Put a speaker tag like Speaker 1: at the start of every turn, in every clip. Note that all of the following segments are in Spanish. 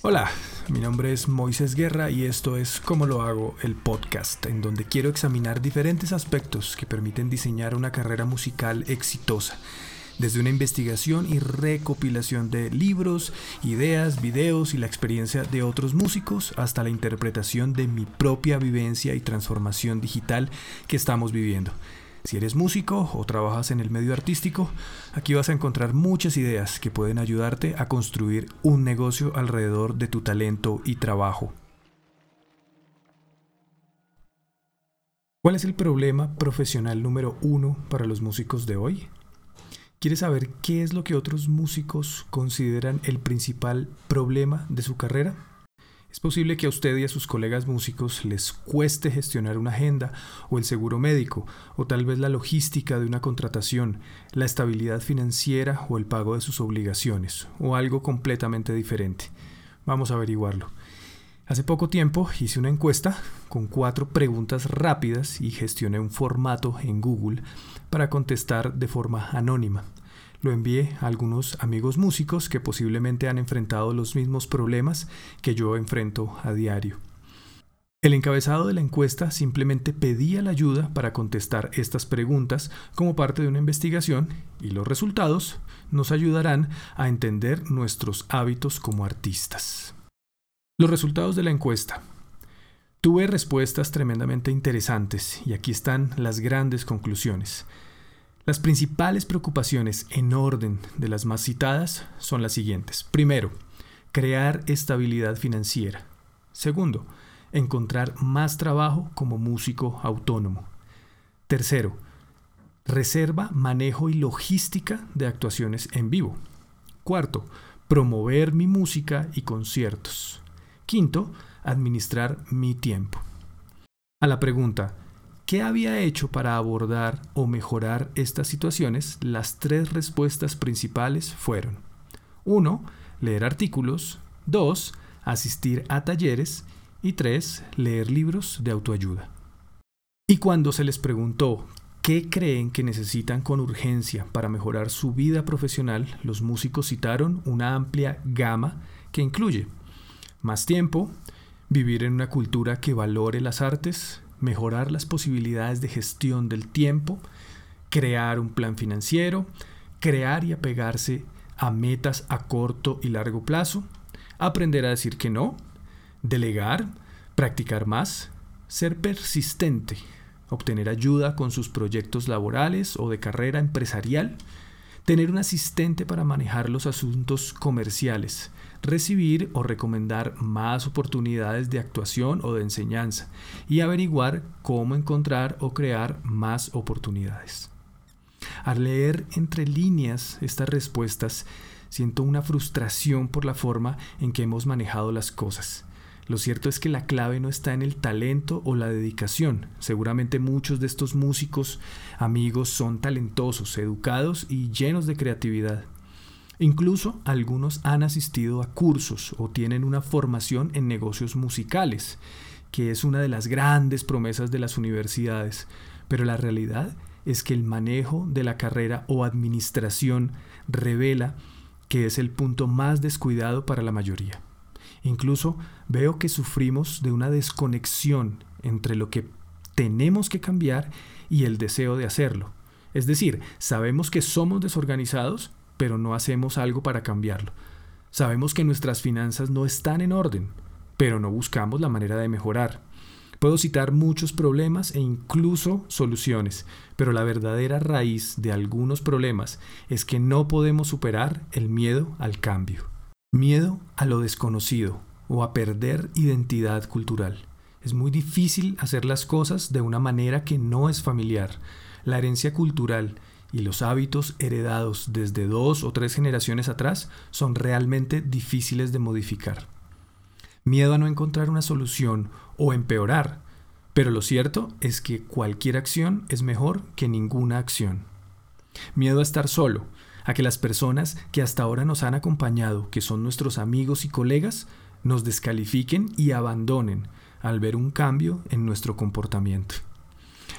Speaker 1: Hola, mi nombre es Moisés Guerra y esto es Cómo lo hago, el podcast, en donde quiero examinar diferentes aspectos que permiten diseñar una carrera musical exitosa, desde una investigación y recopilación de libros, ideas, videos y la experiencia de otros músicos, hasta la interpretación de mi propia vivencia y transformación digital que estamos viviendo. Si eres músico o trabajas en el medio artístico, aquí vas a encontrar muchas ideas que pueden ayudarte a construir un negocio alrededor de tu talento y trabajo. ¿Cuál es el problema profesional número uno para los músicos de hoy? ¿Quieres saber qué es lo que otros músicos consideran el principal problema de su carrera? Es posible que a usted y a sus colegas músicos les cueste gestionar una agenda o el seguro médico, o tal vez la logística de una contratación, la estabilidad financiera o el pago de sus obligaciones, o algo completamente diferente. Vamos a averiguarlo. Hace poco tiempo hice una encuesta con cuatro preguntas rápidas y gestioné un formato en Google para contestar de forma anónima lo envié a algunos amigos músicos que posiblemente han enfrentado los mismos problemas que yo enfrento a diario. El encabezado de la encuesta simplemente pedía la ayuda para contestar estas preguntas como parte de una investigación y los resultados nos ayudarán a entender nuestros hábitos como artistas. Los resultados de la encuesta. Tuve respuestas tremendamente interesantes y aquí están las grandes conclusiones. Las principales preocupaciones en orden de las más citadas son las siguientes. Primero, crear estabilidad financiera. Segundo, encontrar más trabajo como músico autónomo. Tercero, reserva, manejo y logística de actuaciones en vivo. Cuarto, promover mi música y conciertos. Quinto, administrar mi tiempo. A la pregunta, ¿Qué había hecho para abordar o mejorar estas situaciones? Las tres respuestas principales fueron 1. Leer artículos 2. Asistir a talleres y 3. Leer libros de autoayuda. Y cuando se les preguntó qué creen que necesitan con urgencia para mejorar su vida profesional, los músicos citaron una amplia gama que incluye más tiempo, vivir en una cultura que valore las artes, mejorar las posibilidades de gestión del tiempo, crear un plan financiero, crear y apegarse a metas a corto y largo plazo, aprender a decir que no, delegar, practicar más, ser persistente, obtener ayuda con sus proyectos laborales o de carrera empresarial, tener un asistente para manejar los asuntos comerciales, recibir o recomendar más oportunidades de actuación o de enseñanza y averiguar cómo encontrar o crear más oportunidades. Al leer entre líneas estas respuestas, siento una frustración por la forma en que hemos manejado las cosas. Lo cierto es que la clave no está en el talento o la dedicación. Seguramente muchos de estos músicos amigos son talentosos, educados y llenos de creatividad. Incluso algunos han asistido a cursos o tienen una formación en negocios musicales, que es una de las grandes promesas de las universidades, pero la realidad es que el manejo de la carrera o administración revela que es el punto más descuidado para la mayoría. Incluso veo que sufrimos de una desconexión entre lo que tenemos que cambiar y el deseo de hacerlo. Es decir, sabemos que somos desorganizados, pero no hacemos algo para cambiarlo. Sabemos que nuestras finanzas no están en orden, pero no buscamos la manera de mejorar. Puedo citar muchos problemas e incluso soluciones, pero la verdadera raíz de algunos problemas es que no podemos superar el miedo al cambio. Miedo a lo desconocido o a perder identidad cultural. Es muy difícil hacer las cosas de una manera que no es familiar. La herencia cultural y los hábitos heredados desde dos o tres generaciones atrás son realmente difíciles de modificar. Miedo a no encontrar una solución o empeorar, pero lo cierto es que cualquier acción es mejor que ninguna acción. Miedo a estar solo, a que las personas que hasta ahora nos han acompañado, que son nuestros amigos y colegas, nos descalifiquen y abandonen al ver un cambio en nuestro comportamiento.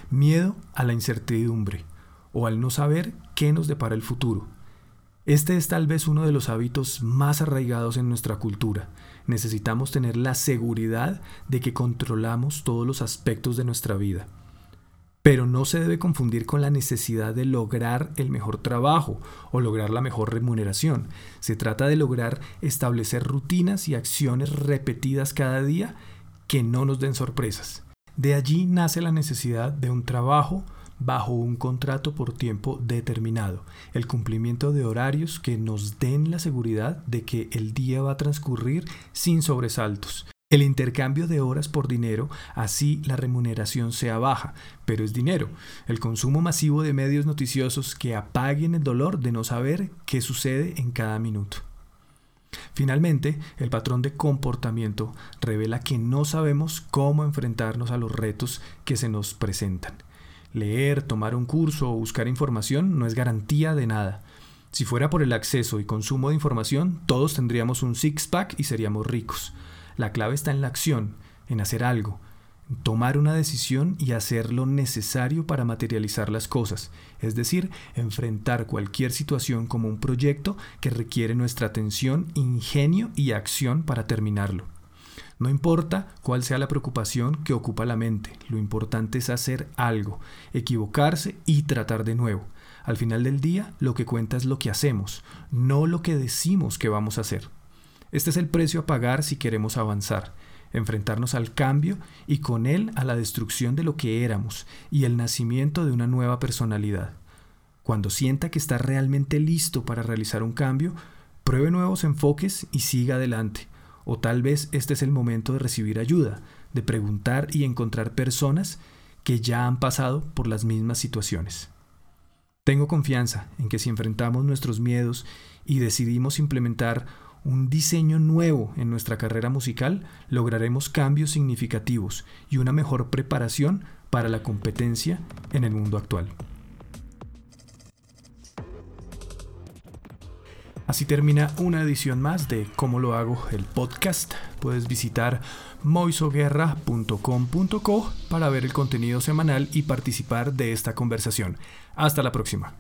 Speaker 1: Miedo a la incertidumbre, o al no saber qué nos depara el futuro. Este es tal vez uno de los hábitos más arraigados en nuestra cultura. Necesitamos tener la seguridad de que controlamos todos los aspectos de nuestra vida. Pero no se debe confundir con la necesidad de lograr el mejor trabajo o lograr la mejor remuneración. Se trata de lograr establecer rutinas y acciones repetidas cada día que no nos den sorpresas. De allí nace la necesidad de un trabajo bajo un contrato por tiempo determinado, el cumplimiento de horarios que nos den la seguridad de que el día va a transcurrir sin sobresaltos. El intercambio de horas por dinero, así la remuneración sea baja, pero es dinero. El consumo masivo de medios noticiosos que apaguen el dolor de no saber qué sucede en cada minuto. Finalmente, el patrón de comportamiento revela que no sabemos cómo enfrentarnos a los retos que se nos presentan. Leer, tomar un curso o buscar información no es garantía de nada. Si fuera por el acceso y consumo de información, todos tendríamos un six-pack y seríamos ricos. La clave está en la acción, en hacer algo, tomar una decisión y hacer lo necesario para materializar las cosas, es decir, enfrentar cualquier situación como un proyecto que requiere nuestra atención, ingenio y acción para terminarlo. No importa cuál sea la preocupación que ocupa la mente, lo importante es hacer algo, equivocarse y tratar de nuevo. Al final del día, lo que cuenta es lo que hacemos, no lo que decimos que vamos a hacer. Este es el precio a pagar si queremos avanzar enfrentarnos al cambio y con él a la destrucción de lo que éramos y el nacimiento de una nueva personalidad. Cuando sienta que está realmente listo para realizar un cambio, pruebe nuevos enfoques y siga adelante. O tal vez este es el momento de recibir ayuda, de preguntar y encontrar personas que ya han pasado por las mismas situaciones. Tengo confianza en que si enfrentamos nuestros miedos y decidimos implementar un diseño nuevo en nuestra carrera musical, lograremos cambios significativos y una mejor preparación para la competencia en el mundo actual. Así termina una edición más de Cómo lo hago el podcast. Puedes visitar moisoguerra.com.co para ver el contenido semanal y participar de esta conversación. Hasta la próxima.